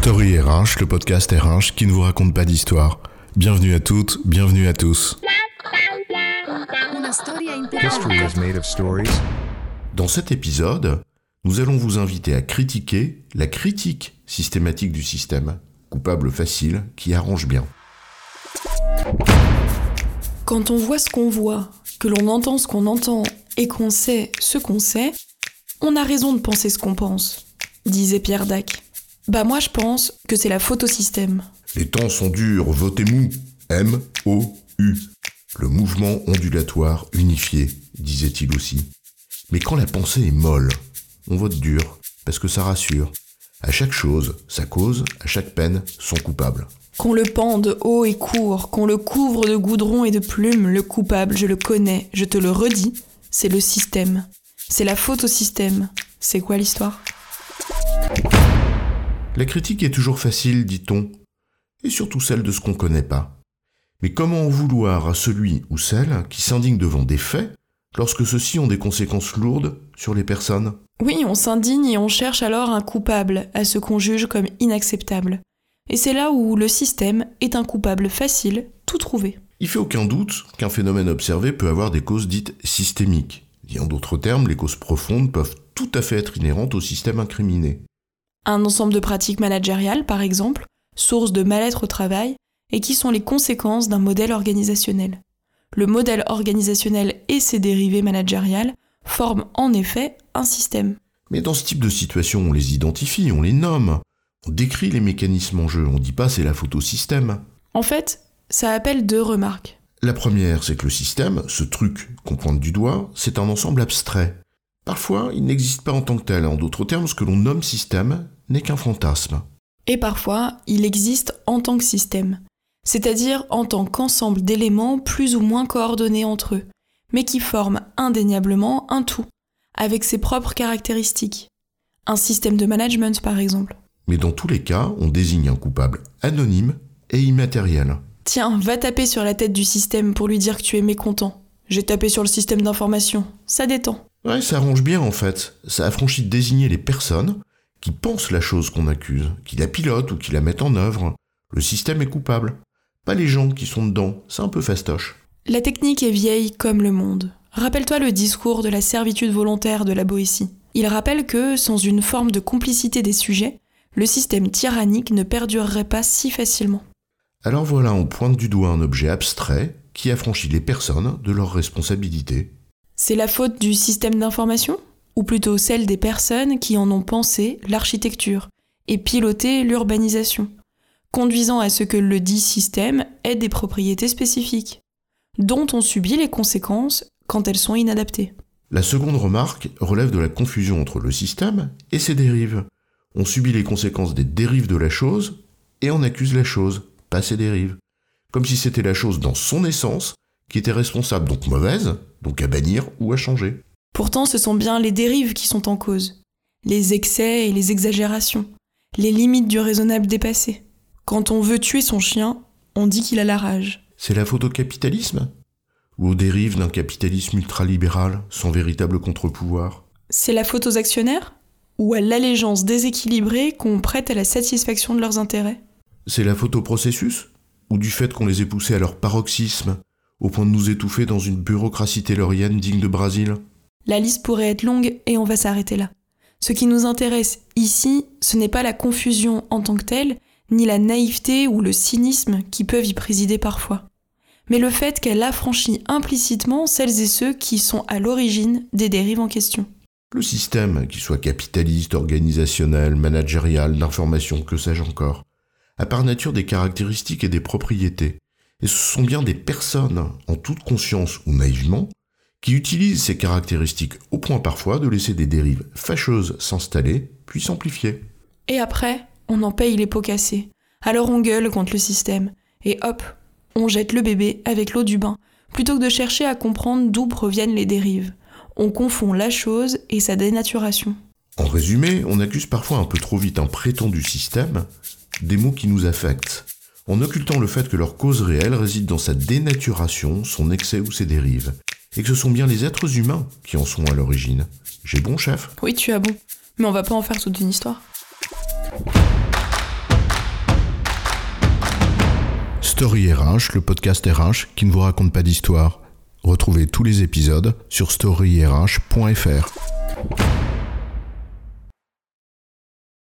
Story RH, le podcast RH qui ne vous raconte pas d'histoire. Bienvenue à toutes, bienvenue à tous. History is made of stories. Dans cet épisode, nous allons vous inviter à critiquer la critique systématique du système, coupable facile qui arrange bien. Quand on voit ce qu'on voit, que l'on entend ce qu'on entend et qu'on sait ce qu'on sait, on a raison de penser ce qu'on pense, disait Pierre Dac. Bah moi je pense que c'est la faute au système. Les temps sont durs, votez mou. M-O-U. Le mouvement ondulatoire unifié, disait-il aussi. Mais quand la pensée est molle, on vote dur, parce que ça rassure. À chaque chose, sa cause, à chaque peine, son coupable. Qu'on le pende haut et court, qu'on le couvre de goudron et de plumes, le coupable, je le connais, je te le redis, c'est le système. C'est la faute au système. C'est quoi l'histoire? La critique est toujours facile, dit-on, et surtout celle de ce qu'on connaît pas. Mais comment en vouloir à celui ou celle qui s'indigne devant des faits lorsque ceux-ci ont des conséquences lourdes sur les personnes? Oui, on s'indigne et on cherche alors un coupable à ce qu'on juge comme inacceptable. Et c'est là où le système est un coupable facile, tout trouvé. Il fait aucun doute qu'un phénomène observé peut avoir des causes dites systémiques. Dit en d'autres termes, les causes profondes peuvent tout à fait être inhérentes au système incriminé. Un ensemble de pratiques managériales, par exemple, source de mal-être au travail, et qui sont les conséquences d'un modèle organisationnel. Le modèle organisationnel et ses dérivés managériales forment en effet un système. Mais dans ce type de situation, on les identifie, on les nomme, on décrit les mécanismes en jeu, on dit pas c'est la faute au système. En fait, ça appelle deux remarques. La première, c'est que le système, ce truc qu'on pointe du doigt, c'est un ensemble abstrait. Parfois, il n'existe pas en tant que tel. En d'autres termes, ce que l'on nomme système n'est qu'un fantasme. Et parfois, il existe en tant que système, c'est-à-dire en tant qu'ensemble d'éléments plus ou moins coordonnés entre eux, mais qui forment indéniablement un tout, avec ses propres caractéristiques. Un système de management, par exemple. Mais dans tous les cas, on désigne un coupable anonyme et immatériel. Tiens, va taper sur la tête du système pour lui dire que tu es mécontent. J'ai tapé sur le système d'information. Ça détend. Ouais, ça arrange bien en fait. Ça affranchit de désigner les personnes qui pensent la chose qu'on accuse, qui la pilotent ou qui la mettent en œuvre. Le système est coupable. Pas les gens qui sont dedans. C'est un peu fastoche. La technique est vieille comme le monde. Rappelle-toi le discours de la servitude volontaire de la Boétie. Il rappelle que, sans une forme de complicité des sujets, le système tyrannique ne perdurerait pas si facilement. Alors voilà, on pointe du doigt un objet abstrait qui affranchit les personnes de leurs responsabilités. C'est la faute du système d'information? Ou plutôt celle des personnes qui en ont pensé l'architecture et piloté l'urbanisation, conduisant à ce que le dit système ait des propriétés spécifiques, dont on subit les conséquences quand elles sont inadaptées. La seconde remarque relève de la confusion entre le système et ses dérives. On subit les conséquences des dérives de la chose et on accuse la chose, pas ses dérives. Comme si c'était la chose dans son essence qui était responsable, donc mauvaise, donc à bannir ou à changer. Pourtant, ce sont bien les dérives qui sont en cause, les excès et les exagérations, les limites du raisonnable dépassées. Quand on veut tuer son chien, on dit qu'il a la rage. C'est la faute au capitalisme? Ou aux dérives d'un capitalisme ultralibéral sans véritable contre-pouvoir? C'est la faute aux actionnaires? Ou à l'allégeance déséquilibrée qu'on prête à la satisfaction de leurs intérêts? C'est la faute au processus? Ou du fait qu'on les ait poussés à leur paroxysme, au point de nous étouffer dans une bureaucratie taylorienne digne de Brésil? La liste pourrait être longue et on va s'arrêter là. Ce qui nous intéresse ici, ce n'est pas la confusion en tant que telle, ni la naïveté ou le cynisme qui peuvent y présider parfois, mais le fait qu'elle affranchit implicitement celles et ceux qui sont à l'origine des dérives en question. Le système, qu'il soit capitaliste, organisationnel, managérial, d'information, que sais-je encore, a par nature des caractéristiques et des propriétés. Et ce sont bien des personnes, en toute conscience ou naïvement, qui utilisent ces caractéristiques au point parfois de laisser des dérives fâcheuses s'installer, puis s'amplifier. Et après, on en paye les pots cassés. Alors on gueule contre le système. Et hop, on jette le bébé avec l'eau du bain, plutôt que de chercher à comprendre d'où proviennent les dérives. On confond la chose et sa dénaturation. En résumé, on accuse parfois un peu trop vite un prétendu système des mots qui nous affectent, en occultant le fait que leur cause réelle réside dans sa dénaturation, son excès ou ses dérives, et que ce sont bien les êtres humains qui en sont à l'origine. J'ai bon, chef Oui, tu as bon. Mais on va pas en faire toute une histoire. StoryRH, le podcast RH qui ne vous raconte pas d'histoire. Retrouvez tous les épisodes sur storyrh.fr.